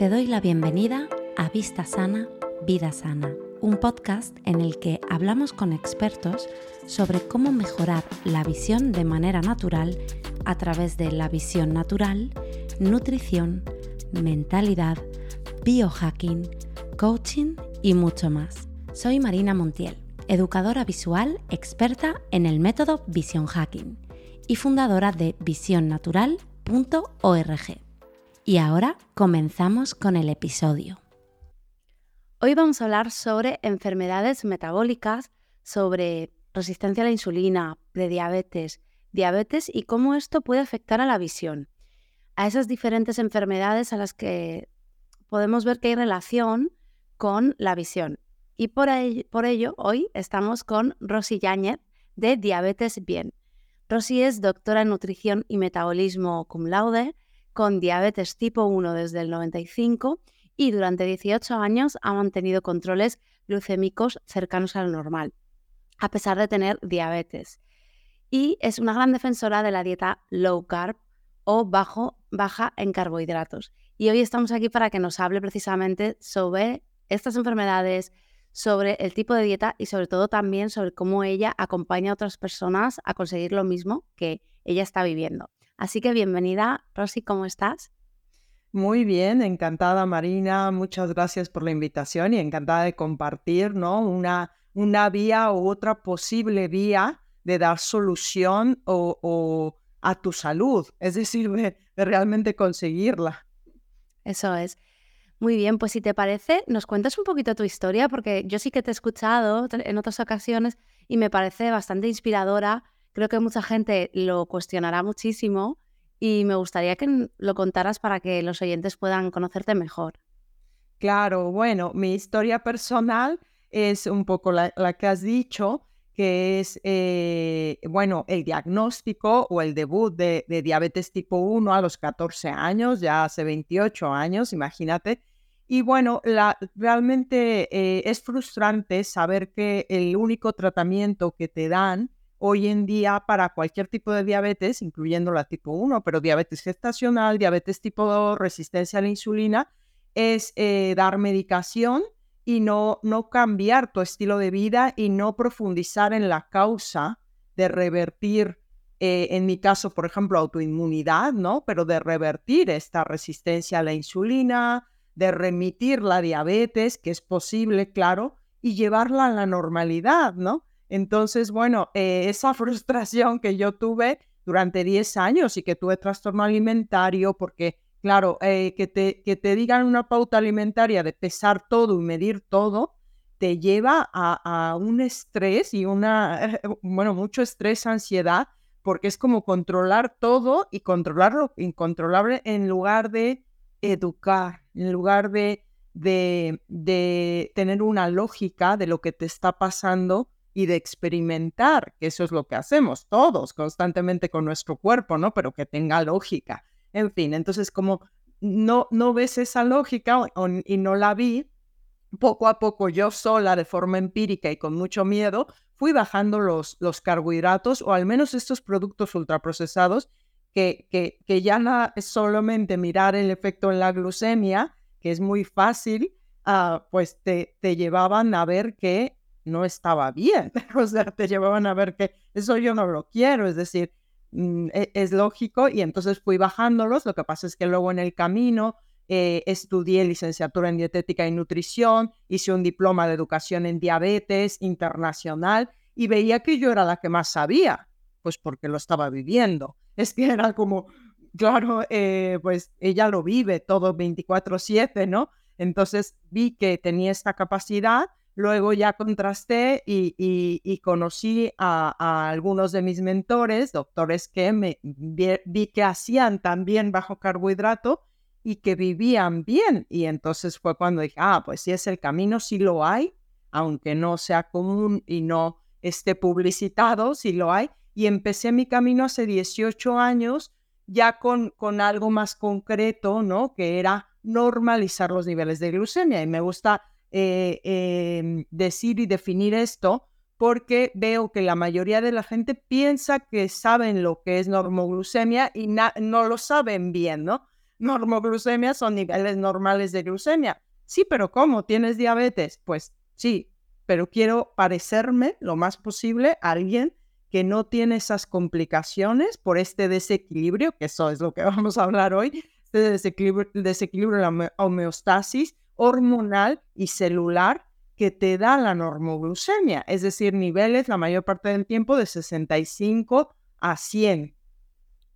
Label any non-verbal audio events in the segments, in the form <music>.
Te doy la bienvenida a Vista Sana, Vida Sana, un podcast en el que hablamos con expertos sobre cómo mejorar la visión de manera natural a través de la visión natural, nutrición, mentalidad, biohacking, coaching y mucho más. Soy Marina Montiel, educadora visual experta en el método Vision Hacking y fundadora de visionnatural.org. Y ahora comenzamos con el episodio. Hoy vamos a hablar sobre enfermedades metabólicas, sobre resistencia a la insulina, prediabetes, diabetes y cómo esto puede afectar a la visión. A esas diferentes enfermedades a las que podemos ver que hay relación con la visión. Y por, ello, hoy estamos con Rosy Yáñez de Diabetes Bien. Rosy es doctora en nutrición y metabolismo cum laude con diabetes tipo 1 desde el 95 y durante 18 años ha mantenido controles glucémicos cercanos al normal, a pesar de tener diabetes. Y es una gran defensora de la dieta low carb o bajo, baja en carbohidratos. Y hoy estamos aquí para que nos hable precisamente sobre estas enfermedades, sobre el tipo de dieta y sobre todo también sobre cómo ella acompaña a otras personas a conseguir lo mismo que ella está viviendo. Así que bienvenida, Rosy, ¿cómo estás? Muy bien, encantada Marina, muchas gracias por la invitación y encantada de compartir ¿no? una, una vía u otra posible vía de dar solución o, a tu salud, es decir, de, realmente conseguirla. Eso es. Muy bien, pues si te parece, nos cuentas un poquito tu historia, porque yo sí que te he escuchado en otras ocasiones y me parece bastante inspiradora Creo que mucha gente lo cuestionará muchísimo y me gustaría que lo contaras para que los oyentes puedan conocerte mejor. Claro, bueno, mi historia personal es un poco la, que has dicho, que es, eh, bueno, el diagnóstico o el debut de, diabetes tipo 1 a los 14 años, ya hace 28 años, imagínate. Y bueno, la, realmente eh, es frustrante saber que el único tratamiento que te dan hoy en día para cualquier tipo de diabetes, incluyendo la tipo 1, pero diabetes gestacional, diabetes tipo 2, resistencia a la insulina, es eh, dar medicación y no, no cambiar tu estilo de vida y no profundizar en la causa de revertir, eh, en mi caso, por ejemplo, autoinmunidad, ¿no? Pero de revertir esta resistencia a la insulina, de remitir la diabetes, que es posible, claro, y llevarla a la normalidad, ¿no? Entonces, bueno, eh, esa <laughs> frustración que yo tuve durante 10 años y que tuve trastorno alimentario, porque, claro, eh, que, te, que te digan una pauta alimentaria de pesar todo y medir todo, te lleva a, un estrés y una, <laughs> bueno, mucho estrés, ansiedad, porque es como controlar todo y controlar lo incontrolable en lugar de educar, en lugar de, de, de tener una lógica de lo que te está pasando y de experimentar, que eso es lo que hacemos todos constantemente con nuestro cuerpo, ¿no? Pero que tenga lógica. En fin, entonces como no, no ves esa lógica y no la vi, poco a poco yo sola, de forma empírica y con mucho miedo, fui bajando los, los carbohidratos o al menos estos productos ultraprocesados que, que, que ya no es solamente mirar el efecto en la glucemia, que es muy fácil, uh, pues te, te llevaban a ver que no estaba bien. <laughs> o sea, te llevaban a ver que eso yo no lo quiero, es decir, mm, e, es, lógico y entonces fui bajándolos. Lo que pasa es que luego en el camino eh, estudié licenciatura en dietética y nutrición, hice un diploma de educación en diabetes internacional y veía que yo era la que más sabía, pues porque lo estaba viviendo. <laughs> Es que era como, claro, eh, pues ella lo vive todo 24/7, ¿no? Entonces vi que tenía esta capacidad Luego ya contrasté y, conocí a, algunos de mis mentores, doctores que me vi, que hacían también bajo carbohidrato y que vivían bien. Y entonces fue cuando dije, ah, pues si es el camino, sí lo hay, aunque no sea común y no esté publicitado, sí lo hay. Y empecé mi camino hace 18 años ya con, con algo más concreto, ¿no? Que era normalizar los niveles de glucemia. Y me gusta eh, em, decir y definir esto porque veo que la mayoría de la gente piensa que saben lo que es normoglucemia y no lo saben bien, ¿no? normoglucemia son niveles normales de glucemia. Sí, pero ¿cómo? ¿Tienes diabetes? Pues sí, pero quiero parecerme lo más posible a alguien que no tiene esas complicaciones por este desequilibrio, que eso es lo que <laughs> vamos a hablar hoy, este desequilibrio, desequilibrio de la homeostasis hormonal y celular que te da la normoglucemia, es decir, niveles la mayor parte del tiempo de 65 a 100,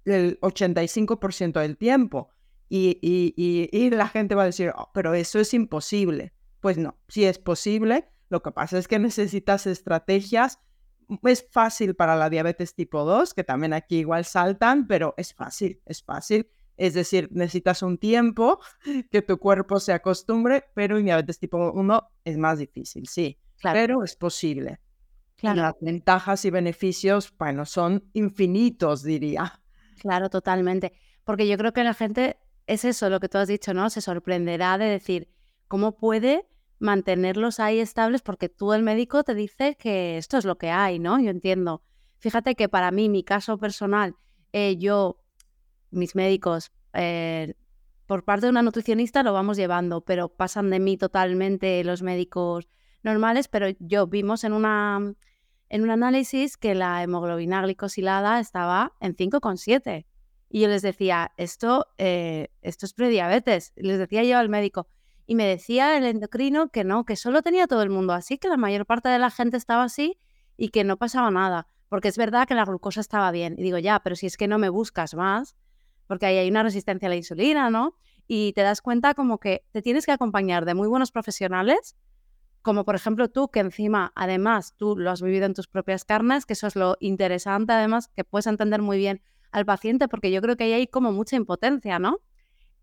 el 85% del tiempo. Y, y, la gente va a decir, oh, pero eso es imposible. Pues no, sí es posible. Lo que pasa es que necesitas estrategias. Es fácil para la diabetes tipo 2, que también aquí igual saltan, pero es fácil, es fácil. Es decir, necesitas un tiempo <laughs> que tu cuerpo se acostumbre, pero en diabetes tipo 1 es más difícil, sí, pero es posible. Claro. Las ventajas y beneficios, bueno, son infinitos, diría. Claro, totalmente. Porque yo creo que la gente es eso, lo que tú has dicho, ¿no? Se sorprenderá de decir, ¿cómo puede mantenerlos ahí estables? Porque tú, el médico, te dice que esto es lo que hay, ¿no? Yo entiendo. Fíjate que para mí, mi caso personal, eh, yo mis médicos, eh, por parte de una nutricionista lo vamos llevando, pero pasan de mí totalmente los médicos normales, pero yo vimos en una en un análisis que la hemoglobina glicosilada estaba en 5,7. Y yo les decía, esto, eh, esto es prediabetes. Les decía yo al médico. Y me decía el endocrino que no, que solo tenía todo el mundo así, que la mayor parte de la gente estaba así y que no pasaba nada. Porque es verdad que la glucosa estaba bien. Y digo, ya, pero si es que no me buscas más, porque ahí hay una resistencia a la insulina, ¿no? Y te das cuenta como que te tienes que acompañar de muy buenos profesionales, como por ejemplo tú, que encima, además, tú lo has vivido en tus propias carnes, que eso es lo interesante, además, que puedes entender muy bien al paciente, porque yo creo que ahí hay como mucha impotencia, ¿no?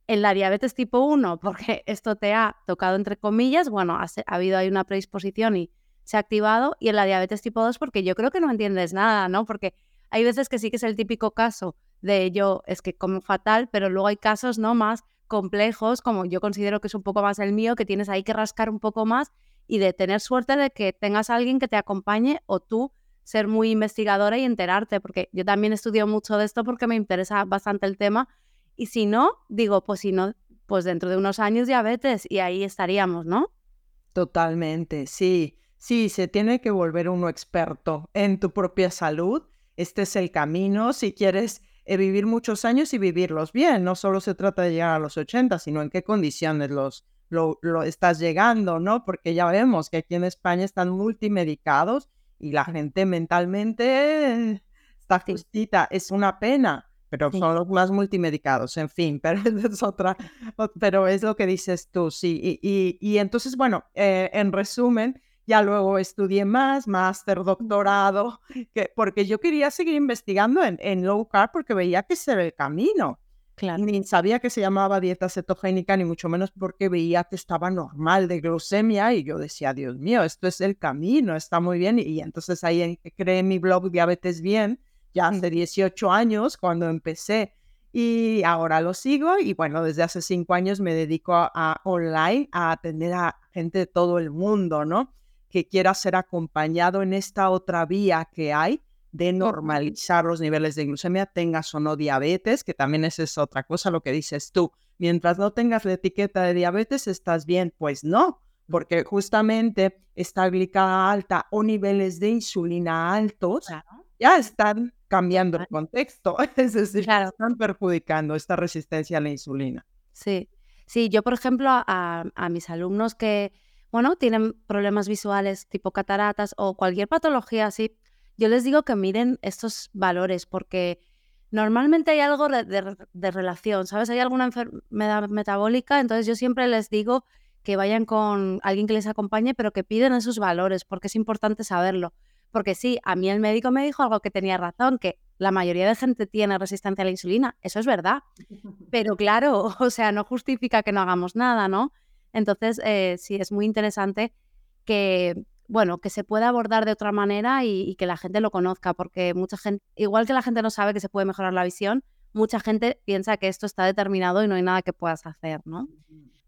En la diabetes tipo 1, porque esto te ha tocado entre comillas, bueno, ha, ha habido ahí una predisposición y se ha activado, y en la diabetes tipo 2, porque yo creo que no entiendes nada, ¿no? Porque hay veces que sí que es el típico caso de ello es que como fatal, pero luego hay casos no más complejos, como yo considero que es un poco más el mío, que tienes ahí que rascar un poco más y de tener suerte de que tengas a alguien que te acompañe o tú ser muy investigadora y enterarte, porque yo también estudio mucho de esto porque me interesa bastante el tema y si no, digo, pues si no, pues dentro de unos años diabetes y ahí estaríamos, ¿no? Totalmente, sí, sí, se tiene que volver uno experto en tu propia salud. Este es el camino si quieres vivir muchos años y vivirlos bien. No solo se trata de llegar a los 80, sino en qué condiciones los, lo, estás llegando, ¿no? Porque ya vemos que aquí en España están multimedicados y la gente mentalmente está justita. Es una pena, pero son los más multimedicados, en fin, <laughs> pero es otra, pero es lo que dices tú, sí. Y, y, entonces, bueno, eh, en resumen, ya luego estudié más, máster, doctorado, que, porque yo quería seguir investigando en, en low carb porque veía que ese era el camino. Claro. Ni sabía que se llamaba dieta cetogénica, ni mucho menos porque veía que estaba normal de glucemia y yo decía, Dios mío, esto es el camino, está muy bien. Y, entonces ahí creé mi blog Diabetes Bien, ya hace 18 años cuando empecé y ahora lo sigo y bueno, desde hace cinco años me dedico a, a online a atender a gente de todo el mundo, ¿no? Que quiera ser acompañado en esta otra vía que hay de normalizar los niveles de glucemia, tengas o no diabetes, que también esa es otra cosa, lo que dices tú. Mientras no tengas la etiqueta de diabetes, estás bien. Pues no, porque justamente esta glicada alta o niveles de insulina altos ya están cambiando el contexto, <laughs> es decir, están perjudicando esta resistencia a la insulina. Sí, sí, yo por ejemplo a mis alumnos que bueno, tienen problemas visuales tipo cataratas o cualquier patología así, yo les digo que miren estos valores porque normalmente hay algo de, relación, ¿sabes? Hay alguna enfermedad metabólica, entonces yo siempre les digo que vayan con alguien que les acompañe, pero que piden esos valores porque es importante saberlo. Porque sí, a mí el médico me dijo algo que tenía razón, que la mayoría de gente tiene resistencia a la insulina, eso es verdad. <laughs> Pero claro, <laughs> o sea, no justifica que no hagamos nada, ¿no? Entonces, eh, sí, es muy interesante que, bueno, que se pueda abordar de otra manera y, que la gente lo conozca, porque mucha gente, igual que la gente no sabe que se puede mejorar la visión, mucha gente piensa que esto está determinado y no hay nada que puedas hacer, ¿no?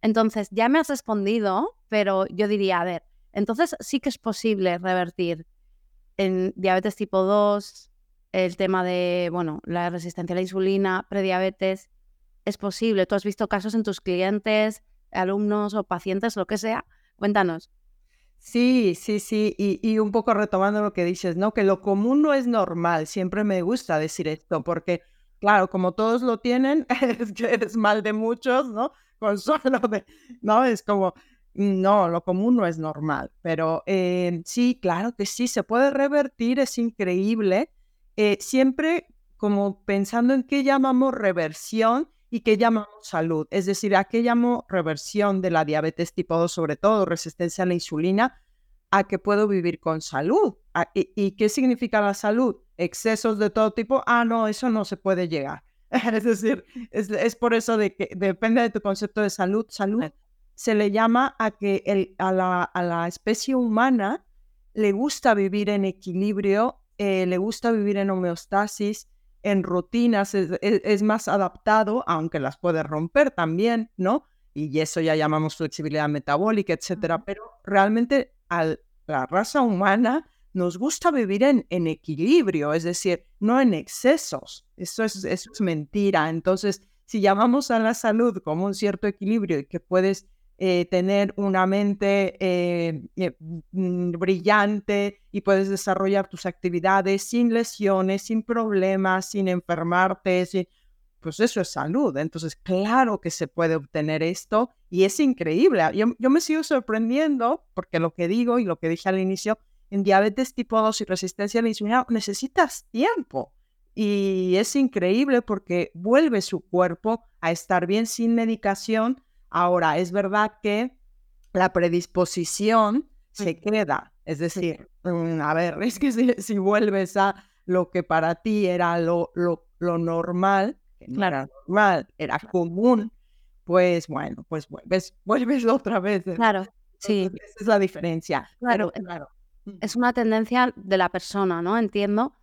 Entonces, ya me has respondido, pero yo diría, a ver, entonces sí que es posible revertir en diabetes tipo 2, el tema de, bueno, la resistencia a la insulina, prediabetes, es posible. Tú has visto casos en tus clientes, alumnos o pacientes, lo que sea. Cuéntanos. Sí, sí, sí, y, un poco retomando lo que dices, ¿no? Que lo común no es normal, siempre me gusta decir esto, porque, claro, como todos lo tienen, <laughs> es que es mal de muchos, ¿no? Con de, ¿no? Es como, no, lo común no es normal, pero eh, sí, claro que sí, se puede revertir, es increíble, eh, siempre como pensando en qué llamamos reversión y qué llamamos salud. Es decir, ¿a qué llamo reversión de la diabetes tipo 2, sobre todo resistencia a la insulina? A que puedo vivir con salud. ¿Y, qué significa la salud? Excesos de todo tipo. Ah, no, eso no se puede llegar. <laughs> es decir, es, por eso de que depende de tu concepto de salud. Salud se le llama a que el, a, la, a la especie humana le gusta vivir en equilibrio eh, le gusta vivir en homeostasis, en rutinas, es, más adaptado, aunque las puede romper también, ¿no? Y eso ya llamamos flexibilidad metabólica, etcétera. Pero realmente a la raza humana nos gusta vivir en, en equilibrio, es decir, no en excesos. Eso es, eso es mentira. Entonces, si llamamos a la salud como un cierto equilibrio y que puedes eh, tener una mente eh, eh, mm, brillante y puedes desarrollar tus actividades sin lesiones, sin problemas, sin enfermarte, pues eso es salud. Entonces, claro que se puede obtener esto y es increíble. Yo, yo me sigo sorprendiendo porque lo que digo y lo que dije al inicio, en diabetes tipo 2 y resistencia a la insulina necesitas tiempo. Y es increíble porque vuelve su cuerpo a estar bien sin medicación Ahora, es verdad que la predisposición se queda, es decir, mm, a ver, <laughs> es que si, vuelves a lo que para ti era lo, lo, normal, claro. normal, era común, pues bueno, pues vuelves, <laughs> vuelves otra vez. Claro, sí. Esa es la diferencia. Claro, pero, claro. Es una tendencia de la persona, ¿no? Entiendo.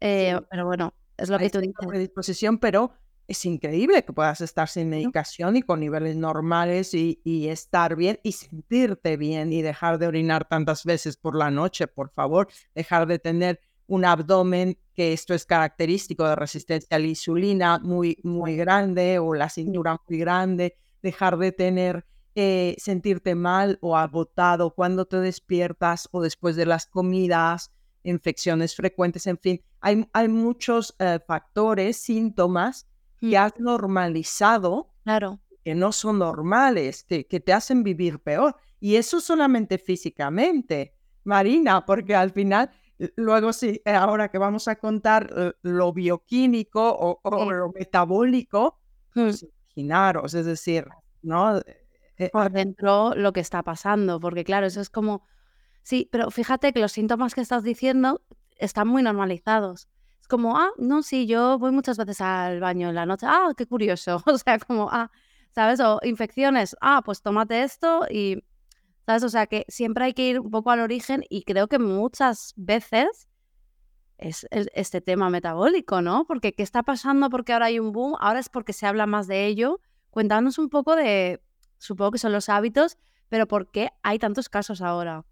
Eh, pero bueno, es lo que tú dices. Predisposición, pero es increíble que puedas estar sin medicación y con niveles normales y, estar bien y sentirte bien y dejar de orinar tantas veces por la noche, por favor, dejar de tener un abdomen que esto es característico de resistencia a la insulina muy, muy grande o la cintura muy grande, dejar de tener, eh, sentirte mal o agotado cuando te despiertas o después de las comidas, infecciones frecuentes, en fin, hay, hay muchos eh, factores, síntomas que has normalizado, claro. que no son normales, que, que te hacen vivir peor. Y eso solamente físicamente, Marina, porque al final, luego sí, eh, ahora que vamos a contar eh, lo bioquímico o, lo metabólico, pues, imaginaros, es decir, ¿no? Eh, Por dentro lo que está pasando, porque claro, eso es como, sí, pero fíjate que los síntomas que estás diciendo están muy normalizados como, ah, no, sí, yo voy muchas veces al baño en la noche, ah, qué curioso, <laughs> o sea, como, ah, ¿sabes? O infecciones, ah, pues tómate esto y, ¿sabes? O sea, que siempre hay que ir un poco al origen y creo que muchas veces es este tema metabólico, ¿no? Porque ¿qué está pasando? Porque ahora hay un boom, ahora es porque se habla más de ello. Cuéntanos un poco de, supongo que son los hábitos, pero ¿por qué hay tantos casos ahora?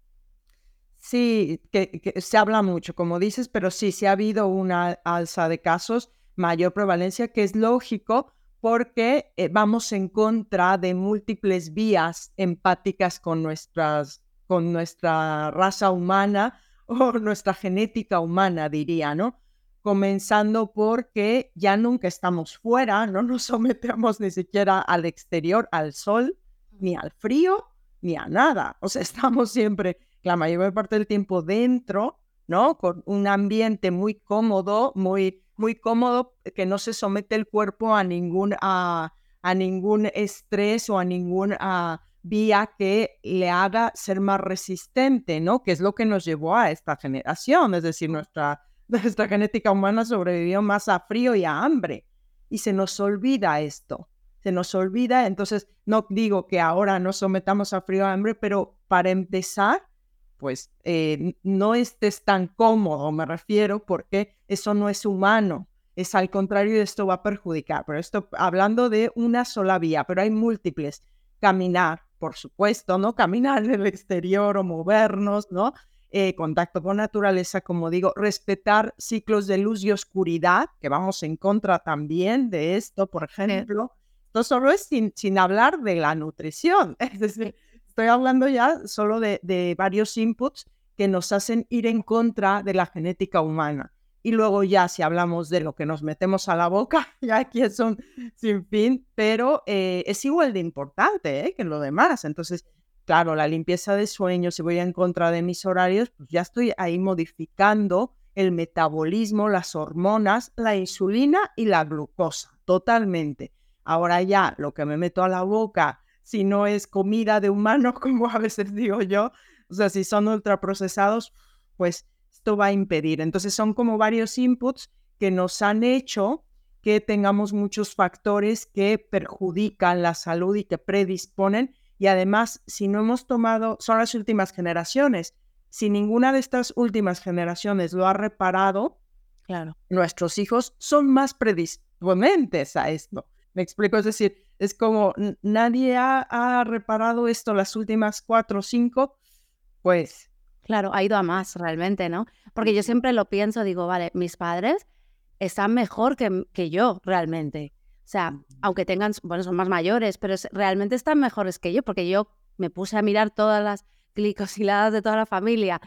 Sí, que, se habla mucho, como dices, pero sí, sí ha habido una alza de casos, mayor prevalencia, que es lógico porque eh, vamos en contra de múltiples vías empáticas con, nuestras, con nuestra raza humana <laughs> o nuestra genética humana, diría, ¿no? Comenzando porque ya nunca estamos fuera, no nos <laughs> sometemos ni siquiera al exterior, al sol, ni al frío, ni a nada. O sea, <laughs> estamos siempre la mayor parte del tiempo dentro, ¿no? Con un ambiente muy cómodo, muy, muy cómodo, que no se somete el cuerpo a ningún, a, a ningún estrés o a ninguna vía que le haga ser más resistente, ¿no? Que es lo que nos llevó a esta generación, es decir, nuestra, <laughs> nuestra genética humana sobrevivió más a frío y a hambre. Y se nos olvida esto, se nos olvida, entonces no digo que ahora nos sometamos a frío y a hambre, pero para empezar, pues eh, no estés tan cómodo, me refiero, porque eso no es humano. Es al contrario, esto va a perjudicar. Pero esto hablando de una sola vía, pero hay múltiples. Caminar, por supuesto, ¿no? Caminar en el exterior o movernos, ¿no? Eh, contacto con naturaleza, como digo, respetar ciclos de luz y oscuridad, que vamos en contra también de esto, por ejemplo, Esto solo es sin, sin hablar de la nutrición. <laughs> Es decir, estoy hablando ya solo de, varios inputs que nos hacen ir en contra de la genética humana. Y luego ya si hablamos de lo que nos metemos a la boca, <laughs> ya aquí es un sin fin, pero eh, es igual de importante ¿eh? que lo demás. Entonces, claro, la limpieza de sueño, si voy en contra de mis horarios, pues ya estoy ahí modificando el metabolismo, las hormonas, la insulina y la glucosa, totalmente. Ahora ya lo que me meto a la boca, si no es comida de humano, <laughs> como a veces digo yo, o sea, si son ultraprocesados, pues esto va a impedir. Entonces son como varios inputs que nos han hecho que tengamos muchos factores que perjudican la salud y que predisponen. Y además, si no hemos tomado, son las últimas generaciones, si ninguna de estas últimas generaciones lo ha reparado, claro. nuestros hijos son más predisponentes a esto. Me explico, es decir, es como nadie ha, reparado esto las últimas cuatro o cinco, pues... Claro, ha ido a más realmente, ¿no? Porque yo siempre lo pienso, digo, vale, mis padres están mejor que, que yo realmente. O sea, aunque tengan, bueno, son más mayores, pero realmente están mejores que yo, porque yo me puse a mirar todas las glicosiladas de toda la familia.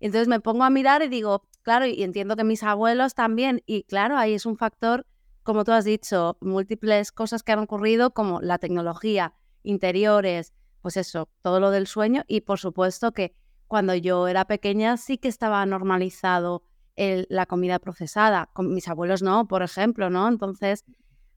Entonces me pongo a mirar y digo, claro, y entiendo que mis abuelos también, y claro, ahí es un factor como tú has dicho, múltiples cosas que han ocurrido, como la tecnología, interiores, pues eso, todo lo del sueño. Y por supuesto que cuando yo era pequeña sí que estaba normalizado la comida procesada. Con mis abuelos no, por ejemplo, ¿no? Entonces,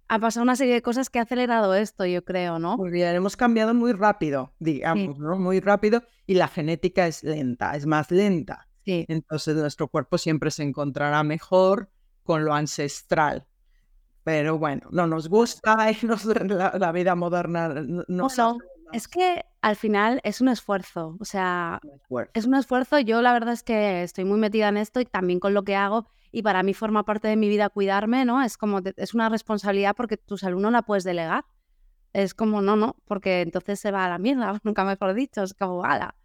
ha pasado una serie de cosas que ha acelerado esto, yo creo, ¿no? Muy bien, hemos cambiado muy rápido, digamos, ¿no? Muy rápido y la genética es lenta, es más lenta. Sí. Entonces nuestro cuerpo siempre se encontrará mejor con lo ancestral pero bueno, no nos gusta <laughs> la, la vida moderna. No, es que al final es un esfuerzo, o sea, es un esfuerzo. Yo la verdad es que estoy muy metida en esto y también con lo que hago y para mí forma parte de mi vida cuidarme, ¿no? Es como, es una responsabilidad porque tu salud no la puedes delegar. Es como, no, no, porque entonces se va a la mierda, <laughs> nunca mejor dicho, es como, ala.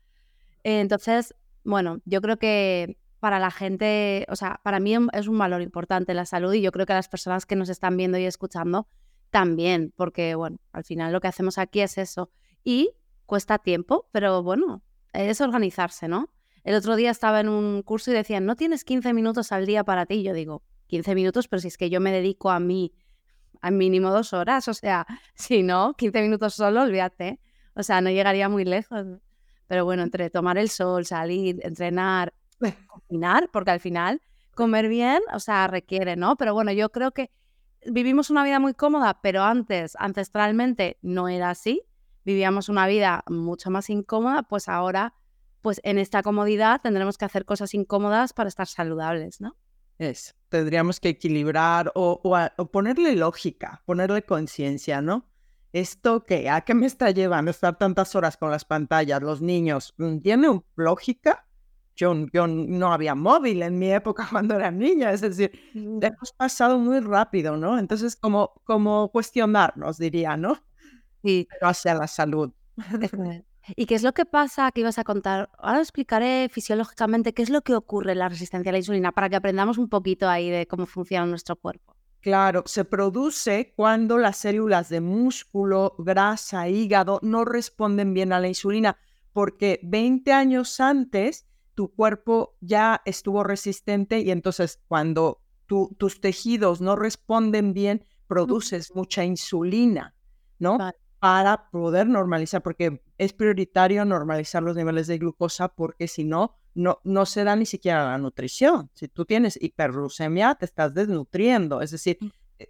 Entonces, bueno, yo creo que para la gente, o sea, para mí es un valor importante la salud y yo creo que las personas que nos están viendo y escuchando también, porque bueno, al final lo que hacemos aquí es eso. Y cuesta tiempo, pero bueno, es organizarse, ¿no? El otro día estaba en un curso y decían, no tienes 15 minutos al día para ti. yo digo, 15 minutos, pero si es que yo me dedico a mí al mínimo dos horas, o sea, <laughs> si no, 15 minutos solo, olvídate. O sea, no llegaría muy lejos. Pero bueno, entre tomar el sol, salir, entrenar, cocinar, porque al final comer bien, o sea, requiere, ¿no? Pero bueno, yo creo que vivimos una vida muy cómoda, pero antes, ancestralmente, no era así. Vivíamos una vida mucho más incómoda, pues ahora, pues en esta comodidad tendremos que hacer cosas incómodas para estar saludables, ¿no? Es, tendríamos que equilibrar o, o ponerle lógica, ponerle conciencia, ¿no? ¿Esto qué? ¿A qué me está llevando estar tantas horas con las pantallas? Los niños, ¿tiene lógica? Yo, no había móvil en mi época <laughs> cuando era niña, es decir, mm. hemos pasado muy rápido, ¿no? Entonces, como, como cuestionarnos, diría, ¿no? Sí. Pero hacia la salud. <laughs> ¿Y qué es lo que pasa que ibas a contar? Ahora explicaré fisiológicamente qué es lo que ocurre en la resistencia a la insulina para que aprendamos un poquito ahí de cómo funciona nuestro cuerpo. Claro, se produce cuando las células de músculo, grasa, hígado no responden bien a la insulina, porque 20 años antes tu cuerpo ya estuvo resistente y entonces cuando tus tejidos no responden bien, produces mucha insulina, ¿no? Para poder normalizar, porque es prioritario normalizar los niveles de glucosa porque si no, no, no se da ni siquiera la nutrición. Si tú tienes hiperglucemia, te estás desnutriendo, es decir,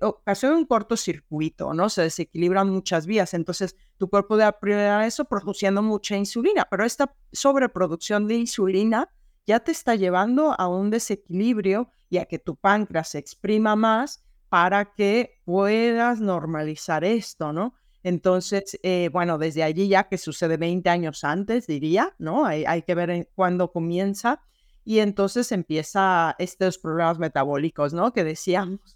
ocasiona un cortocircuito, ¿no? Se desequilibran muchas vías, entonces tu cuerpo da prioridad a eso produciendo mucha insulina, pero esta sobreproducción de insulina ya te está llevando a un desequilibrio y a que tu páncreas se exprima más para que puedas normalizar esto, ¿no? Entonces, eh, bueno, desde allí ya que sucede 20 años antes, diría, ¿no? Hay, hay que ver cuándo comienza y entonces empieza estos problemas metabólicos, ¿no? Que decíamos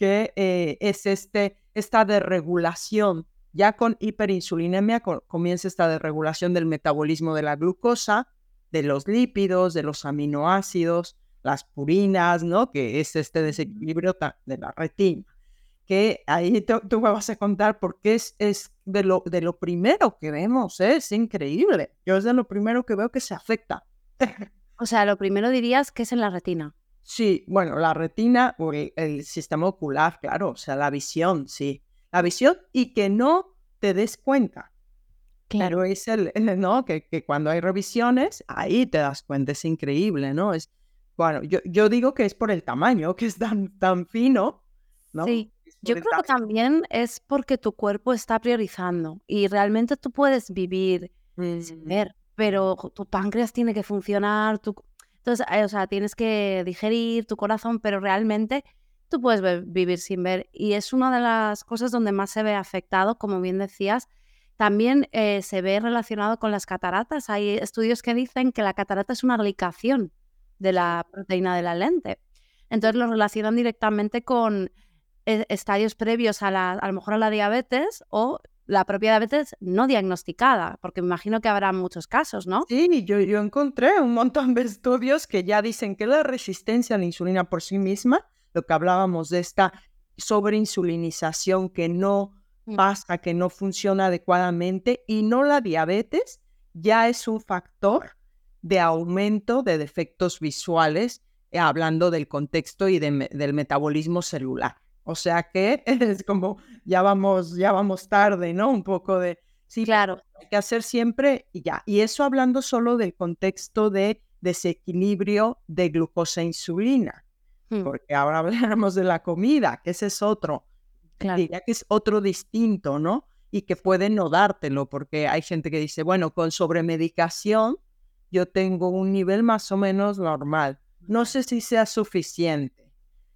que eh, es este, esta desregulación. Ya con hiperinsulinemia comienza esta desregulación del metabolismo de la glucosa, de los lípidos, de los aminoácidos, las purinas, ¿no? Que es este desequilibrio de la retina. que ahí tú me vas a contar porque es, es de, lo, de lo primero que vemos, ¿eh? es increíble. Yo es de lo primero que veo que se afecta. o sea, lo primero dirías que es en la retina. Sí, bueno, la retina o el, sistema ocular, claro, o sea, la visión, sí. La visión y que no te des cuenta. Claro, es el, <laughs> ¿no? Que, que, cuando hay revisiones, ahí te das cuenta, es increíble, ¿no? Es, bueno, yo, yo digo que es por el tamaño, que es tan, tan fino, ¿no? Sí, yo creo que también es porque tu cuerpo está priorizando y realmente tú puedes vivir sin mm. ver, pero tu páncreas tiene que funcionar, tu... entonces, eh, o sea, tienes que digerir tu corazón, pero realmente tú puedes vivir sin ver y es una de las cosas donde más se ve afectado, como bien decías. También eh, se ve relacionado con las cataratas. Hay estudios que dicen que la catarata es una aplicación de la proteína de la lente. Entonces lo relacionan directamente con e, estadios previos a, la, a lo mejor a la diabetes o la propia diabetes no diagnosticada, porque me imagino que habrá muchos casos, ¿no? Sí, yo, yo encontré un montón de estudios que ya dicen que la resistencia a la insulina por sí misma, lo que hablábamos de esta sobreinsulinización que no mm. pasa, que no funciona adecuadamente, y no la diabetes, ya es un factor de aumento de defectos visuales, eh, hablando del contexto y del metabolismo celular. O sea que <laughs> es como, ya vamos, ya vamos tarde, ¿no? Un poco de, sí, claro, hay que hacer siempre y ya. Y eso hablando solo del contexto de desequilibrio de glucosa e insulina, hmm. porque ahora <laughs> hablamos de la comida, que ese es otro, claro. diría que es otro distinto, ¿no? Y que puede no dártelo, porque hay gente que dice, bueno, con sobremedicación yo tengo un nivel más o menos normal. No sé si sea suficiente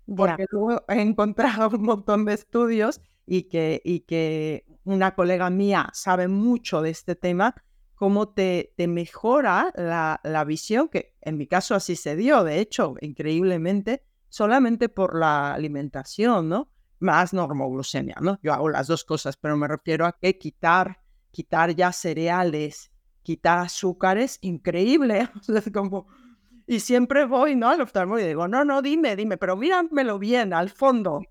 porque luego he encontrado <laughs> un montón de estudios y que, y que una colega mía sabe mucho de este tema, cómo te, te mejora la, la, visión, que en mi caso así se dio, de hecho, increíblemente, solamente por la alimentación, ¿no? Más normoglucemia, ¿no? Yo hago las dos cosas, pero me refiero a que quitar, quitar ya cereales, quitar azúcares, increíble, <laughs> es como y siempre voy, ¿no? Al oftalmo y digo, no, no, dime, dime, pero míramelo bien, al fondo.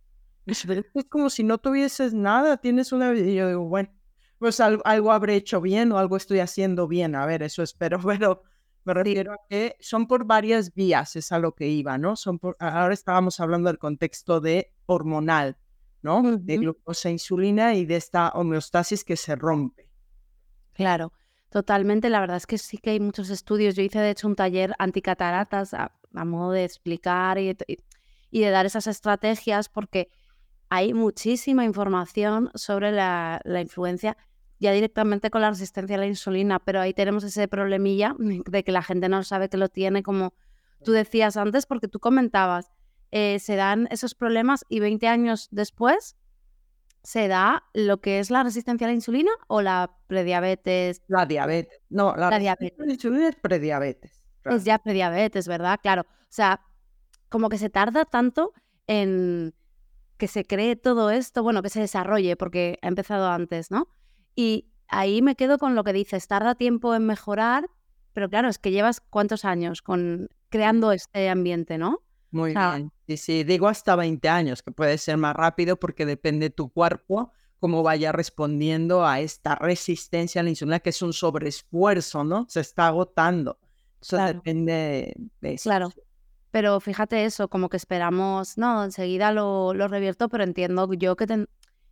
Es como si no tuvieses nada, tienes una... Y yo digo, bueno, pues algo, algo, habré hecho bien o algo estoy haciendo bien. A ver, eso espero, <laughs> pero me refiero a que son por varias vías, es a lo que iba, ¿no? Son por, ahora estábamos hablando del contexto de hormonal, ¿no? De glucosa e insulina y de esta homeostasis que se rompe. Claro. Totalmente, la verdad es que sí que hay muchos estudios. Yo hice de hecho un taller anticataratas a, modo de explicar y, de dar esas estrategias porque hay muchísima información sobre la, influencia ya directamente con la resistencia a la insulina, pero ahí tenemos ese problemilla <laughs> de que la gente no sabe que lo tiene, como tú decías antes, porque tú comentabas, eh, se dan esos problemas y 20 años después se da lo que es la resistencia a la insulina o la prediabetes. La diabetes. No, la, diabetes. la insulina es prediabetes. Es ya prediabetes, ¿verdad? Claro. O sea, como que se tarda tanto en que se cree todo esto, bueno, que se desarrolle, porque ha empezado antes, ¿no? Y ahí me quedo con lo que dices, tarda tiempo en mejorar, pero claro, es que llevas cuántos años con creando este ambiente, ¿no? Muy bien. Sí, sí, digo hasta 20 años, que puede ser más rápido porque depende tu cuerpo cómo vaya respondiendo a esta resistencia a la insulina, que es un sobreesfuerzo, ¿no? Se está agotando. Eso depende de eso. Claro. Pero fíjate eso, como que esperamos, no, enseguida lo, lo revierto, pero entiendo yo que,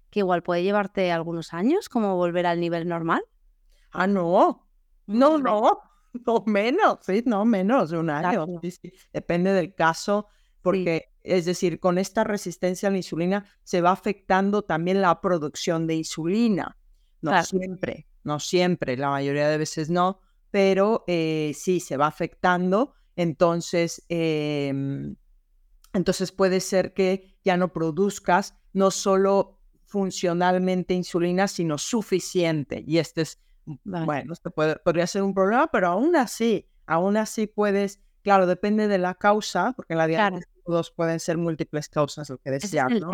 que igual puede llevarte algunos años como volver al nivel normal. Ah, no. No, no. <laughs> No, menos, sí, no, menos de un año. Depende del caso, porque es decir, con esta resistencia a la insulina se va afectando también la producción de insulina. No siempre, no siempre, la mayoría de veces no, pero eh, sí se va afectando. Entonces, em, entonces puede ser que ya no produzcas no solo funcionalmente insulina, sino suficiente. Y este es bueno, esto puede, podría ser un problema, pero aún así, aún así puedes, claro, depende de la causa, porque en la diabetes dos pueden ser múltiples causas, lo que decía, ¿no?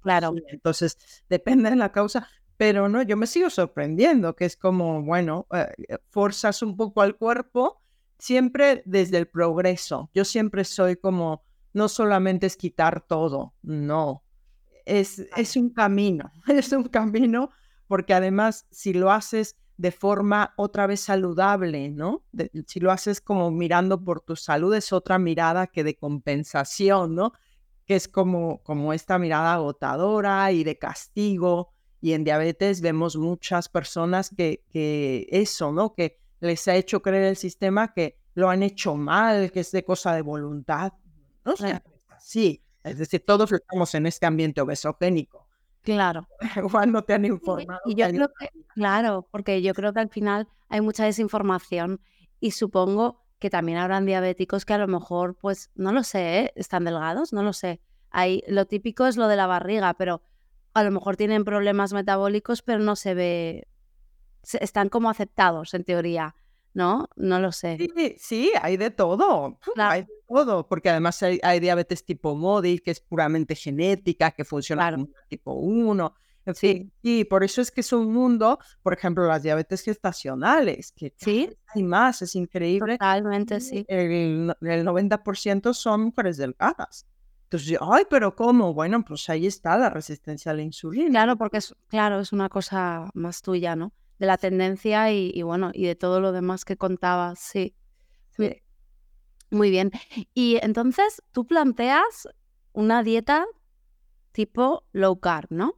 claro. entonces, depende de la causa, pero no, yo me sigo sorprendiendo, que es como, bueno, eh, eh, forzas un poco al cuerpo, siempre desde el progreso. Yo siempre soy como, no solamente es quitar todo, no, es, es un camino, <laughs> es un camino porque además si lo haces de forma otra vez saludable, ¿no? si lo haces como mirando por tu salud, es otra mirada que de compensación, ¿no? Que es como, como esta mirada agotadora y de castigo. Y en diabetes vemos muchas personas que, que eso, ¿no? Que les ha hecho creer el sistema que lo han hecho mal, que es de cosa de voluntad. No sé, sí. Es decir, todos estamos en este ambiente obesogénico. Claro. <laughs> Cuando te han informado. Y yo creo que, claro, porque yo creo que al final hay mucha desinformación y supongo que también habrán diabéticos que a lo mejor, pues, no lo sé, ¿eh? están delgados, no lo sé. Hay, lo típico es lo de la barriga, pero a lo mejor tienen problemas metabólicos, pero no se ve, están como aceptados en teoría. ¿No? No lo sé. Sí, sí, hay de todo. <laughs> Hay de todo, porque además hay, diabetes tipo MODI, que es puramente genética, que funciona como tipo 1. sí. y por eso es que es un mundo, por ejemplo, las diabetes gestacionales, que ¿Sí? hay más, es increíble. Totalmente, sí. El, el 90% son mujeres delgadas. Entonces, ay, pero ¿cómo? Bueno, pues ahí está la resistencia a la insulina. Claro, porque es, claro, es una cosa más tuya, ¿no? De la tendencia y, bueno, y de todo lo demás que contabas, sí. Muy bien. Y entonces tú planteas una dieta tipo low carb, ¿no?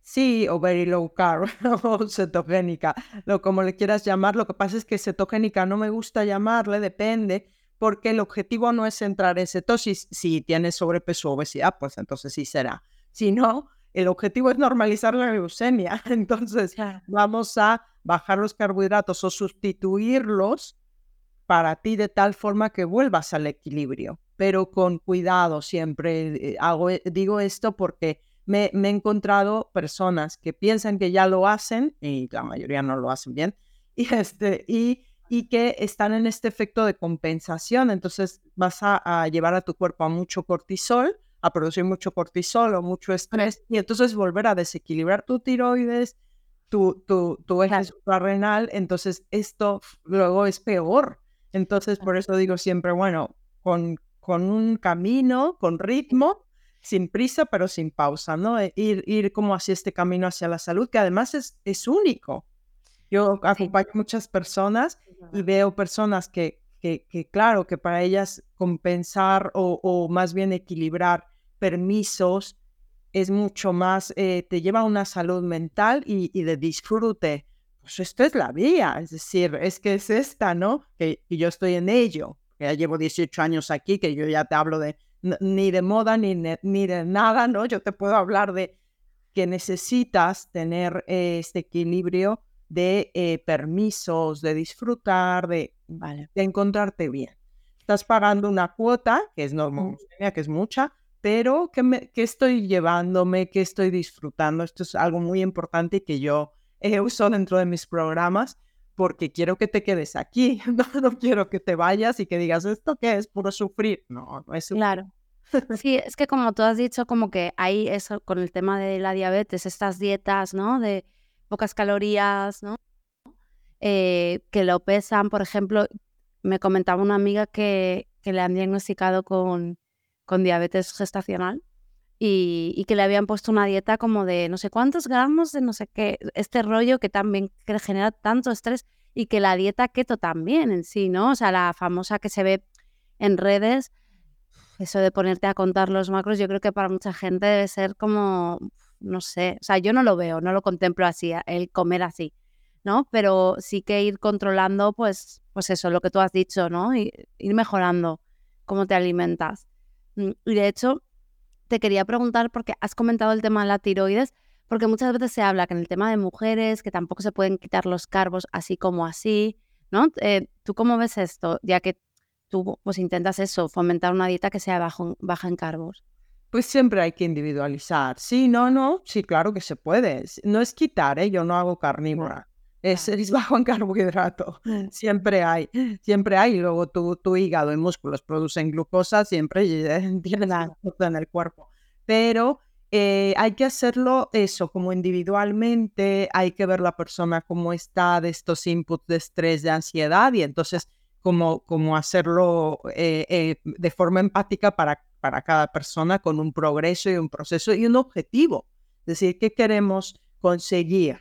Sí, o very low carb, <laughs> o cetogénica, lo como le quieras llamar. Lo que pasa es que cetogénica no me gusta llamarle, depende, porque el objetivo no es entrar en cetosis. Si tienes sobrepeso o obesidad, pues entonces sí será. Si no, el objetivo es normalizar la glucemia. <laughs> Entonces, vamos a bajar los carbohidratos o sustituirlos para ti de tal forma que vuelvas al equilibrio, pero con cuidado siempre. Eh, hago, e, digo esto porque me, he encontrado personas que piensan que ya lo hacen, y la mayoría no lo hacen bien, <laughs> y, este, y, y que están en este efecto de compensación. Entonces vas a llevar a tu cuerpo a mucho cortisol a producir mucho cortisol o mucho estrés y entonces volver a desequilibrar tu tiroides, tu, tu, tu eje suprarrenal, entonces esto luego es peor. Entonces, por eso digo siempre, bueno, con, con un camino, con ritmo, sin prisa, pero sin pausa, ¿no? E ir, ir como hacia este camino hacia la salud, que además es, es único. Yo acompaño muchas personas y veo personas que, que, que, claro, que para ellas compensar o, o más bien equilibrar permisos, es mucho más, eh, te lleva a una salud mental y, de disfrute. Pues esto es la vía, es decir, es que es esta, ¿no? Que, yo estoy en ello, que ya llevo 18 años aquí, que yo ya te hablo de ni de moda ni, ni de nada, ¿no? Yo te puedo hablar de que necesitas tener este equilibrio de eh, permisos, de disfrutar, de, vale, de encontrarte bien. Estás pagando una cuota, que es normal, que es mucha, pero ¿qué, me, estoy llevándome? ¿Qué estoy disfrutando? Esto es algo muy importante que yo he uso dentro de mis programas porque quiero que te quedes aquí, <laughs> no, quiero que te vayas y que digas, ¿esto qué es? Puro sufrir. No, no es Claro. Sí, es que como tú has dicho, como que hay eso con el tema de la diabetes, estas dietas, ¿no? De pocas calorías, ¿no? Eh, que lo pesan, por ejemplo, me comentaba una amiga que, que le han diagnosticado con con diabetes gestacional y, que le habían puesto una dieta como de no sé cuántos gramos de no sé qué, este rollo que también genera tanto estrés y que la dieta keto también en sí, ¿no? O sea, la famosa que se ve en redes, eso de ponerte a contar los macros, yo creo que para mucha gente debe ser como, no sé, o sea, yo no lo veo, no lo contemplo así, el comer así, ¿no? Pero sí que ir controlando, pues, pues eso, lo que tú has dicho, ¿no? Y, ir mejorando cómo te alimentas. Mm, y de hecho, te quería preguntar, porque has comentado el tema de la tiroides, porque muchas veces se habla que en el tema de mujeres, que tampoco se pueden quitar los carbos así como así, ¿no? Eh, ¿Tú cómo ves esto? Ya que tú pues intentas eso, fomentar una dieta que sea bajo, baja en carbos. Pues siempre hay que individualizar. Sí, no, no, sí, claro que se puede. No es quitar, ¿eh? Yo no hago carnívora es, bajo en carbohidrato. Mm. Siempre hay, siempre hay. Luego tu, tu hígado y músculos producen glucosa, siempre <laughs> tienen glucosa en el cuerpo. Pero eh, hay que hacerlo eso, como individualmente, hay que ver la persona cómo está de estos inputs de estrés, de ansiedad, y entonces como, como hacerlo eh, eh, de forma empática para, para cada persona con un progreso y un proceso y un objetivo. Es decir, ¿qué queremos conseguir?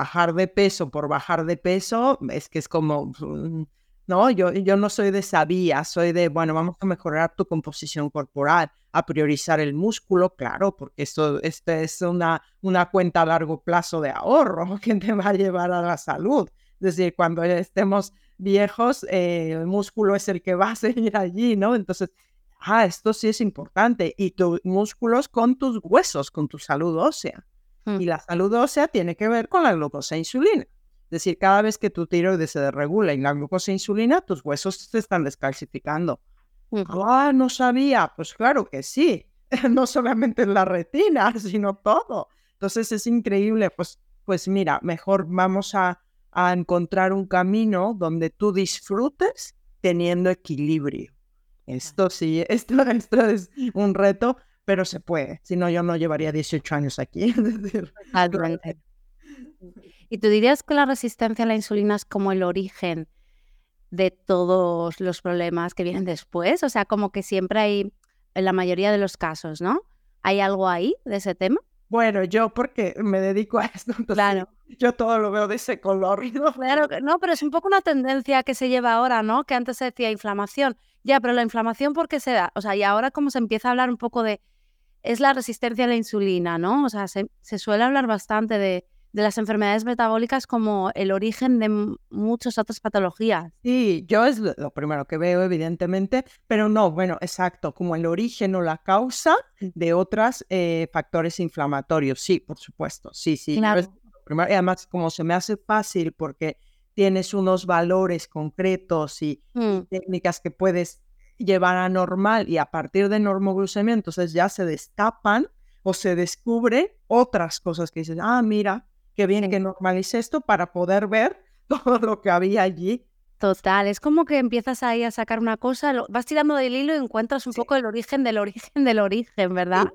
Bajar de peso por bajar de peso, es que es como, mm, no, yo, yo no soy de esa vía, soy de, bueno, vamos a mejorar tu composición corporal, a priorizar el músculo, claro, porque esto, esto es una, una cuenta a largo plazo de ahorro <laughs> que te va a llevar a la salud. Es decir, cuando estemos viejos, eh, el músculo es el que va a <laughs> seguir allí, ¿no? Entonces, ah, esto sí es importante. Y tus músculos con tus huesos, con tu salud ósea. Mm. Y la salud ósea tiene que ver con la glucosa e insulina. Es decir, cada vez que tu tiroides se desregula y la glucosa e insulina, tus huesos se están descalcificando. Ah, no sabía. Pues claro que sí. <laughs> no solamente en la retina, <laughs> sino todo. Entonces es increíble. Pues, pues mira, mejor vamos a a encontrar un camino donde tú disfrutes teniendo equilibrio. Esto sí, <laughs> esto, esto es un reto, pero se puede. Si no, yo no llevaría 18 años aquí. <laughs> ¿Y tú dirías que la resistencia a la insulina es como el origen de todos los problemas que vienen después? O sea, como que siempre hay, en la mayoría de los casos, ¿no? ¿Hay algo ahí de ese tema? Bueno, yo porque me dedico a esto, entonces claro. yo todo lo veo de ese color. <laughs> ¿no? Claro, no, pero es un poco una tendencia que se lleva ahora, ¿no? Que antes se decía inflamación. Ya, pero la inflamación, ¿por qué se da? O sea, y ahora como se empieza a hablar un poco de, es la resistencia a la insulina, ¿no? O sea, se, se suele hablar bastante de, de las enfermedades metabólicas como el origen de muchas otras patologías. Sí, yo es lo primero que veo, evidentemente, pero no, bueno, exacto, como el origen o la causa de otros eh, factores inflamatorios. Sí, por supuesto, sí, sí. Claro. y además, como se me hace fácil porque tienes unos valores concretos y, mm. técnicas que puedes llevar a normal y a partir de normoglucemia, entonces ya se destapan o se descubre otras cosas que dices, ah, mira, que bien que normalice esto para poder ver <laughs> todo lo que había allí. Total, es como que empiezas ahí a sacar una cosa, vas tirando del hilo y encuentras un poco el origen del origen del origen, ¿verdad?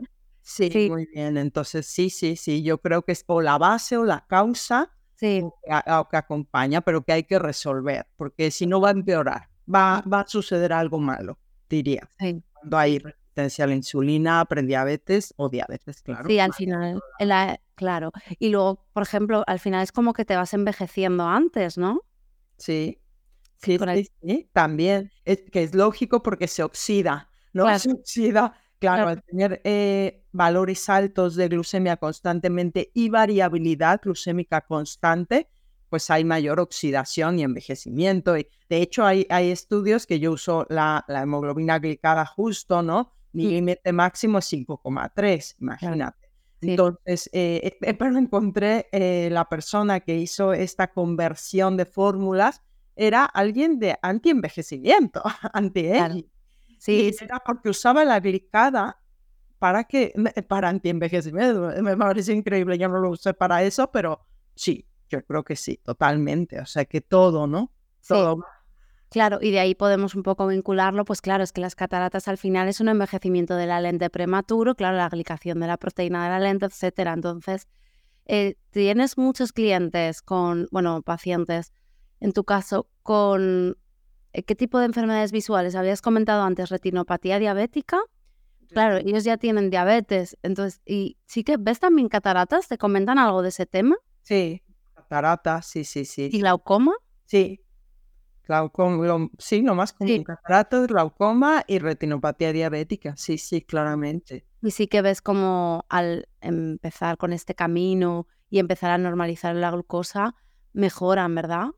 Sí, muy bien. Entonces, sí, sí, sí, yo creo que es o la base o la causa o, que, acompaña, pero que hay que resolver, porque si no va a empeorar, va, va a suceder algo malo, diría. Sí. Cuando hay resistencia a la insulina, prediabetes o diabetes, claro. Sí, al final, claro. Y luego, por ejemplo, al final es como que te vas envejeciendo antes, ¿no? Sí, sí, sí, también. Es que es lógico porque se oxida, ¿no? Se oxida, claro, al tener eh, valores altos de glucemia constantemente y variabilidad glucémica constante, pues hay mayor oxidación y envejecimiento. Y de hecho, hay, hay estudios que yo uso la, la hemoglobina glicada justo, ¿no? Mi límite máximo es 5,3, imagínate. Entonces, eh, eh, pero encontré eh, la persona que hizo esta conversión de fórmulas era alguien de anti-envejecimiento, <laughs> anti-aging. Sí, era porque usaba la glicada para que para anti-envejecimiento. Me parece increíble, yo no lo usé para eso, pero sí, yo creo que sí, totalmente. O sea que todo, ¿no? Todo Claro, y de ahí podemos un poco vincularlo, pues claro, es que las cataratas al final es un envejecimiento de la lente prematuro, claro, la glicación de la proteína de la lente, etcétera. Entonces, eh, tienes muchos clientes con, bueno, pacientes, en tu caso, con eh, qué tipo de enfermedades visuales. Habías comentado antes retinopatía diabética. Claro, ellos ya tienen diabetes, entonces, ¿y sí que ves también cataratas? ¿Te comentan algo de ese tema? Sí, cataratas, sí, sí, sí. ¿Y glaucoma? Sí, Glaucoma, sí, nomás con sí. glaucoma y retinopatía diabética. Sí, sí, claramente. Y sí que ves como al empezar con este camino y empezar a normalizar la glucosa, mejoran, ¿verdad?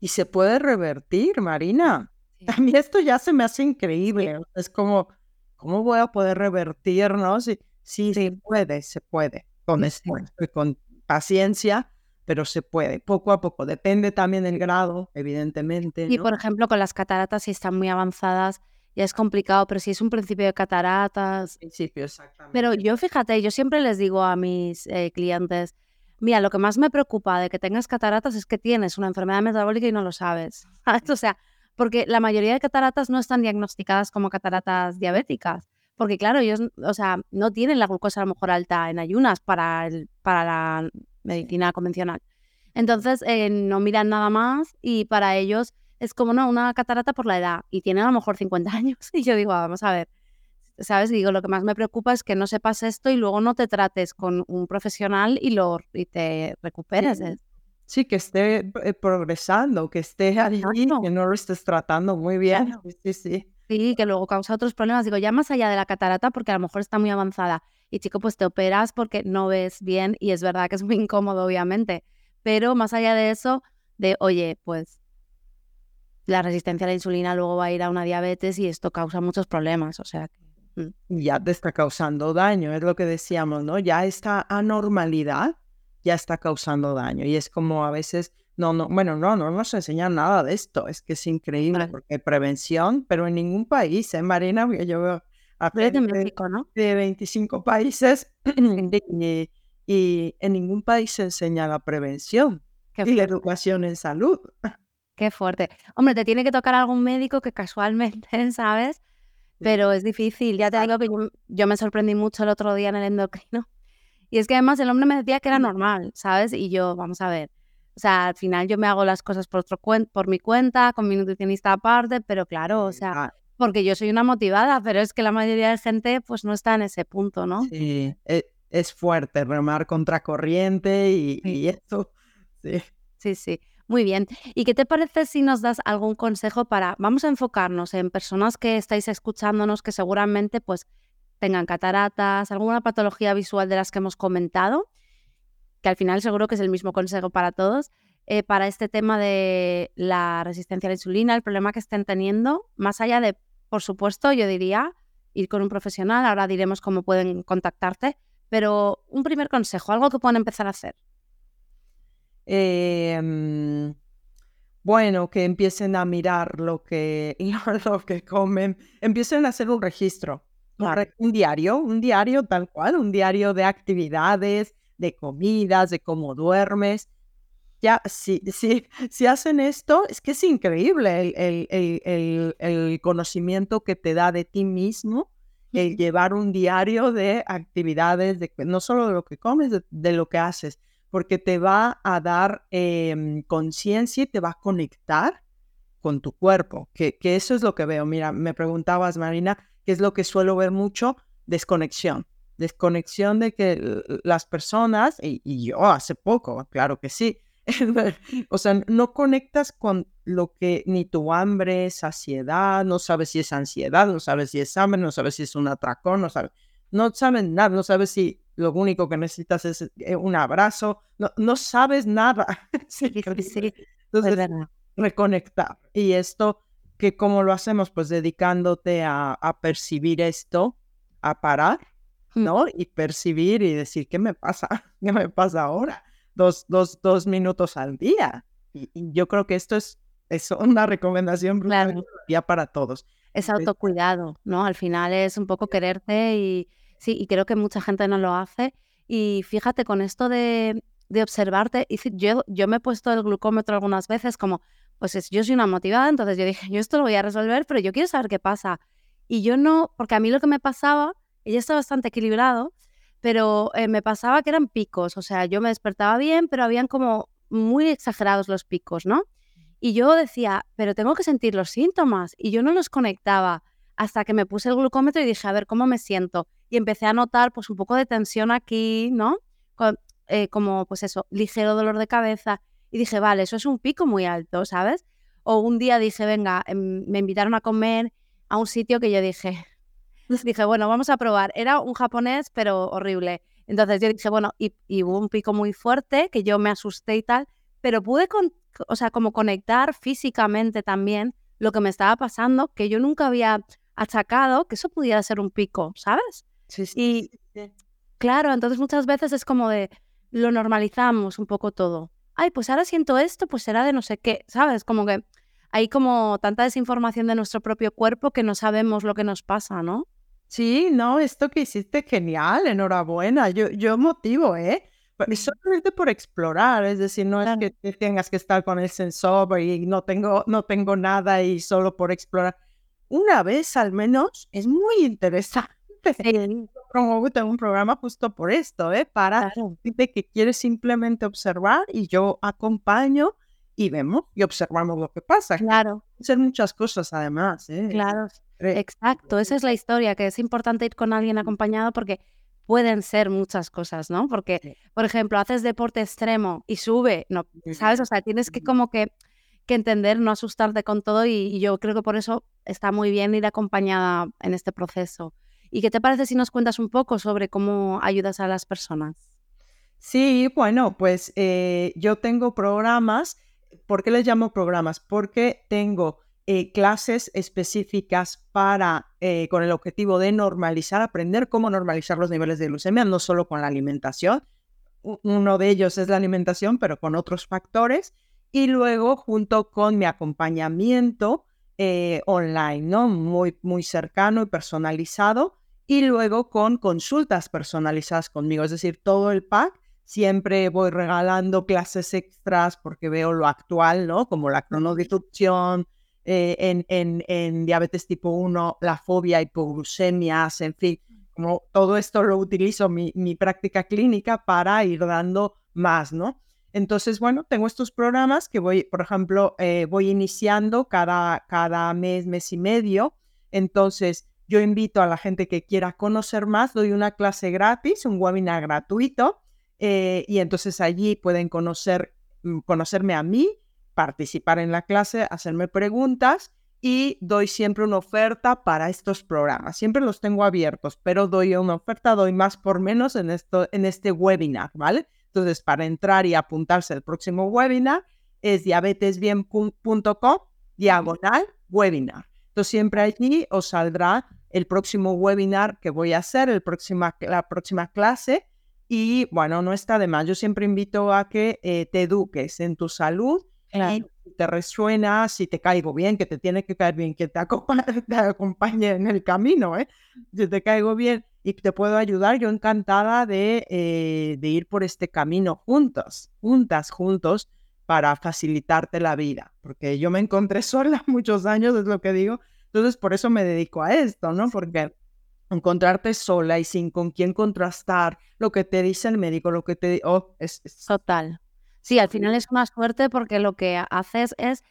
Y se puede revertir, Marina. <laughs> A mí esto ya se me hace increíble. Es como, ¿cómo voy a poder revertir, no? Sí, sí, se puede, se puede. Con esfuerzo y con paciencia pero se puede, poco a poco. Depende también del grado, evidentemente. Y por ejemplo, con las cataratas, si están muy avanzadas, ya es complicado, pero si es un principio de cataratas. Principio, exactamente. Pero yo fíjate, yo siempre les digo a mis eh, clientes, mira, lo que más me preocupa de que tengas cataratas es que tienes una enfermedad metabólica y no lo sabes. <laughs> o sea, porque la mayoría de cataratas no están diagnosticadas como cataratas diabéticas. Porque claro, ellos, o sea, no tienen la glucosa a lo mejor alta en ayunas para, el, para la medicina convencional. Entonces, eh, no miran nada más y para ellos es como no, una catarata por la edad y tienen a lo mejor 50 <laughs> años. Y yo digo, vamos a ver, ¿sabes? Digo, lo que más me preocupa es que no sepas esto y luego no te trates con un profesional y, lo, y te recuperes. Sí, que esté eh, progresando, que esté ahí, que no lo estés tratando muy bien. Sí, sí. Sí, que luego causa otros problemas. Digo, ya más allá de la catarata, porque a lo mejor está muy avanzada. Y chico, pues te operas porque no ves bien y es verdad que es muy incómodo, obviamente. Pero más allá de eso, de, oye, pues la resistencia a la insulina luego va a ir a una diabetes y esto causa muchos problemas. O sea, mm. ya te está causando daño, es lo que decíamos, ¿no? Ya esta anormalidad ya está causando daño. Y es como a veces no, no, bueno, no, no nos enseñan nada de esto. Es que es increíble porque hay prevención, pero en ningún país, ¿eh, Marina? Yo veo a de México, ¿no? De 25 países <clears throat> y, en ningún país se enseña la prevención y la educación en salud. <laughs> Qué fuerte. Hombre, te tiene que tocar algún médico que casualmente, <laughs> ¿sabes? Pero es difícil. Ya te digo que yo, yo me sorprendí mucho el otro día en el endocrino. Y es que además el hombre me decía que era normal, ¿sabes? Y yo, vamos a ver, o sea, al final yo me hago las cosas por, otro por mi cuenta, con mi nutricionista aparte, pero claro, o sea, ah. porque yo soy una motivada, pero es que la mayoría de gente pues no está en ese punto, ¿no? Sí, e, es, fuerte remar contracorriente y, y eso, <laughs> sí. Sí, sí. Muy bien. ¿Y qué te parece si nos das algún consejo para, vamos a enfocarnos en personas que estáis escuchándonos que seguramente pues tengan cataratas, alguna patología visual de las que hemos comentado que al final seguro que es el mismo consejo para todos, eh, para este tema de la resistencia a la insulina, el problema que estén teniendo, más allá de, por supuesto, yo diría, ir con un profesional, ahora diremos cómo pueden contactarte, pero un primer consejo, algo que puedan empezar a hacer. Em, bueno, que empiecen a mirar lo que, <laughs> lo que comen, empiecen a hacer un registro, un diario, un diario tal cual, un diario de actividades, de comidas, de cómo duermes. Ya, si, si, si hacen esto, es que es increíble el, conocimiento que te da de ti mismo, el llevar un diario de actividades, de, no solo de lo que comes, de, lo que haces, porque te va a dar em, conciencia y te va a conectar con tu cuerpo, que, que eso es lo que veo. Mira, me preguntabas, Marina, ¿qué es lo que suelo ver mucho? Desconexión desconexión de que las personas, y, yo hace poco, claro que sí, <laughs> <laughs> o sea, no conectas con lo que ni tu hambre, saciedad, no sabes si es ansiedad, no sabes si es hambre, no sabes si es un atracón, no sabes, no sabes nada, no sabes si lo único que necesitas es eh, un abrazo, no, no sabes nada. <laughs> sí, sí, Entonces, reconectar. Y esto, que cómo lo hacemos? Pues dedicándote a, a percibir esto, a parar. ¿No? Y percibir y decir, ¿qué me pasa? <laughs> ¿Qué me pasa ahora? Dos, dos, dos minutos al día. Y, yo creo que esto es, es una recomendación ya para todos. Es autocuidado, ¿no? Al final es un poco quererte y sí, y creo que mucha gente no lo hace. Y fíjate, con esto de, de observarte, y yo, yo me he puesto el glucómetro algunas veces como, pues es, yo soy una motivada, entonces yo dije, yo esto lo voy a resolver, pero yo quiero saber qué pasa. Y yo no, porque a mí lo que me pasaba ella está bastante equilibrado, pero eh, me pasaba que eran picos, o sea, yo me despertaba bien, pero habían como muy exagerados los picos, ¿no? Y yo decía, pero tengo que sentir los síntomas, y yo no los conectaba hasta que me puse el glucómetro y dije, a ver, ¿cómo me siento? Y empecé a notar pues un poco de tensión aquí, ¿no? Eh, como pues eso, ligero dolor de cabeza, y dije, vale, eso es un pico muy alto, ¿sabes? O un día dije, venga, em, me invitaron a comer a un sitio que yo dije, <laughs> dije, bueno, vamos a probar. Era un japonés, pero horrible. Entonces yo dije, bueno, y, hubo un pico muy fuerte que yo me asusté y tal, pero pude, con, o sea, como conectar físicamente también lo que me estaba pasando, que yo nunca había achacado que eso pudiera ser un pico, ¿sabes? Sí, sí, y claro, entonces muchas veces es como de, lo normalizamos un poco todo. Ay, pues ahora siento esto, pues será de no sé qué, ¿sabes? Como que hay como tanta desinformación de nuestro propio cuerpo que no sabemos lo que nos pasa, ¿no? Sí, no, esto que hiciste genial, enhorabuena. Yo, yo motivo, ¿eh? Solamente por explorar, es decir, no es que tengas que estar con el sensor y no tengo, no tengo nada y solo por explorar. Una vez al menos es muy interesante. <laughs> Sí. <laughs> Promuevo un programa justo por esto, ¿eh? Para de que quieres simplemente observar y yo acompaño y vemos y observamos lo que pasa. Claro. Hacer muchas cosas además, ¿eh? Claro. Exacto, esa es la historia, que es importante ir con alguien acompañado porque pueden ser muchas cosas, ¿no? Porque, por ejemplo, haces deporte extremo y sube, no, ¿sabes? O sea, tienes que como que, que entender, no asustarte con todo y, yo creo que por eso está muy bien ir acompañada en este proceso. ¿Y qué te parece si nos cuentas un poco sobre cómo ayudas a las personas? Sí, bueno, pues eh, yo tengo programas. ¿Por qué les llamo programas? Porque tengo eh, clases específicas para, eh, con el objetivo de normalizar, aprender cómo normalizar los niveles de glucemia, no solo con la alimentación. Uno de ellos es la alimentación, pero con otros factores. Y luego, junto con mi acompañamiento eh, online, ¿no? Muy, muy cercano y personalizado. Y luego con consultas personalizadas conmigo, es decir, todo el pack. Siempre voy regalando clases extras porque veo lo actual, ¿no? Como la cronodisrupción, eh, en, diabetes tipo 1, la fobia, hipoglucemias, en fin, como todo esto lo utilizo mi, mi práctica clínica para ir dando más, ¿no? Entonces, bueno, tengo estos programas que voy, por ejemplo, eh, voy iniciando cada, cada mes, mes y medio. Entonces, yo invito a la gente que quiera conocer más, doy una clase gratis, un webinar gratuito, eh, y entonces allí pueden conocer, mm, conocerme a mí, participar en la clase, hacerme preguntas y doy siempre una oferta para estos programas. Siempre los tengo abiertos, pero doy una oferta, doy más por menos en, esto, en este webinar, ¿vale? Entonces, para entrar y apuntarse al próximo webinar es diabetesbien.com diagonal webinar. Entonces, siempre allí os saldrá el próximo webinar que voy a hacer, el próxima, la próxima clase. Y bueno, no está de más. Yo siempre invito a que eh, te eduques en tu salud si te resuena, si te caigo bien, que te tiene que caer bien, que <laughs> te, acompañe, en el camino, ¿eh? Si te caigo bien y te puedo ayudar, yo encantada de, eh, de ir por este camino juntos, juntas, juntos, para facilitarte la vida, porque yo me encontré <laughs> sola muchos años, es lo que digo, entonces por eso me dedico a esto, ¿no? Porque encontrarte sola y sin con quién contrastar lo que te dice el médico, lo que te... Oh, es, es... Total. Sí, al final es una suerte porque lo que haces es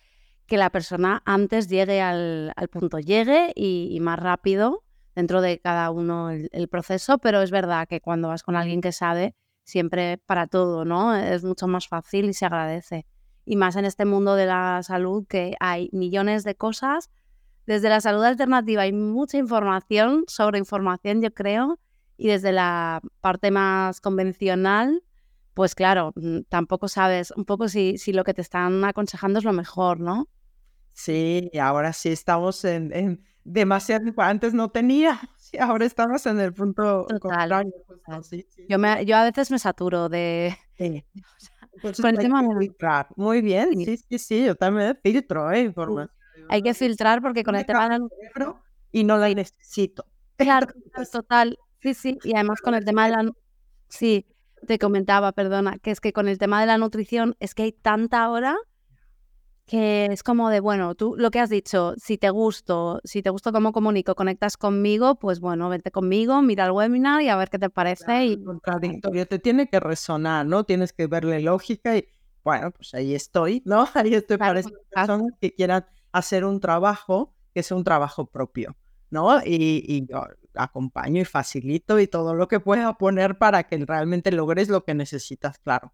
que la persona antes llegue al, punto, llegue y, más rápido dentro de cada uno el, proceso, pero es verdad que cuando vas con alguien que sabe, siempre para todo, ¿no? Es mucho más fácil y se agradece. Y más en este mundo de la salud que hay millones de cosas. Desde la salud alternativa hay mucha información, sobre información yo creo, y desde la parte más convencional pues claro, mm, tampoco sabes un poco si, si lo que te están aconsejando es lo mejor, ¿no? Sí, ahora sí estamos en, en demasiado, <laughs> antes no tenía, ahora estamos en el punto contrario. Yo, me, yo a veces me saturo de... Sí. <laughs> filtrar. Muy bien, sí, sí, sí, yo también filtro ¿eh? información. Hay que filtrar porque con el tema del... Y no la necesito. Claro, <laughs> total, sí, sí, y además con el tema de la... Sí, te comentaba, perdona, que es que con el tema de la nutrición es que hay tanta hora que es como de, bueno, tú lo que has dicho, si te gusto, si te gusto cómo comunico, conectas conmigo, pues bueno, vente conmigo, mira el webinar y a ver qué te parece. y... Contradictorio, te tiene que resonar, ¿no? Tienes que verle lógica y, bueno, pues ahí estoy, ¿no? <laughs> Ahí estoy para esas personas que quieran hacer un trabajo que sea un trabajo propio, ¿no? Y, y acompaño y facilito y todo lo que pueda poner para que realmente logres lo que necesitas, claro.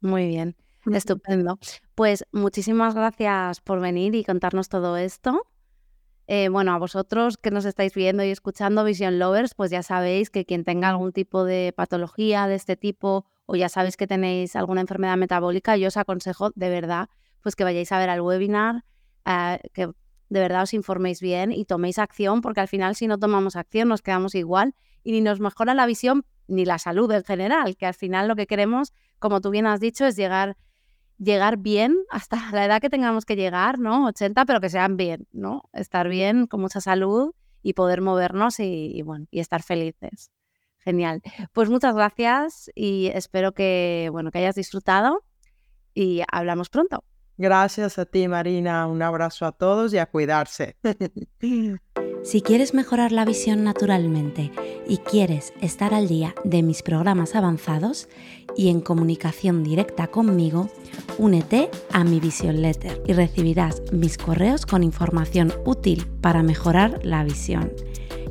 Muy bien, estupendo. Pues muchísimas gracias por venir y contarnos todo esto. Eh, bueno, a vosotros que nos estáis viendo y escuchando, Vision Lovers, pues ya sabéis que quien tenga algún tipo de patología de este tipo o ya sabéis que tenéis alguna enfermedad metabólica, yo os aconsejo de verdad pues que vayáis a ver al webinar, eh, que de verdad os informéis bien y toméis acción, porque al final si no tomamos acción nos quedamos igual y ni nos mejora la visión ni la salud en general, que al final lo que queremos, como tú bien has dicho, es llegar llegar bien hasta la edad que tengamos que llegar, ¿no? 80, pero que sean bien, ¿no? Estar bien, con mucha salud y poder movernos y, bueno, y estar felices. Genial. Pues muchas gracias y espero que, bueno, que hayas disfrutado y hablamos pronto. Gracias a ti, Marina. Un abrazo a todos y a cuidarse. <laughs> Si quieres mejorar la visión naturalmente y quieres estar al día de mis programas avanzados y en comunicación directa conmigo, Únete a mi Vision Letter y recibirás mis correos con información útil para mejorar la visión.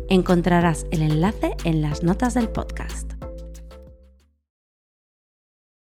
Encontrarás el enlace en las notas del podcast.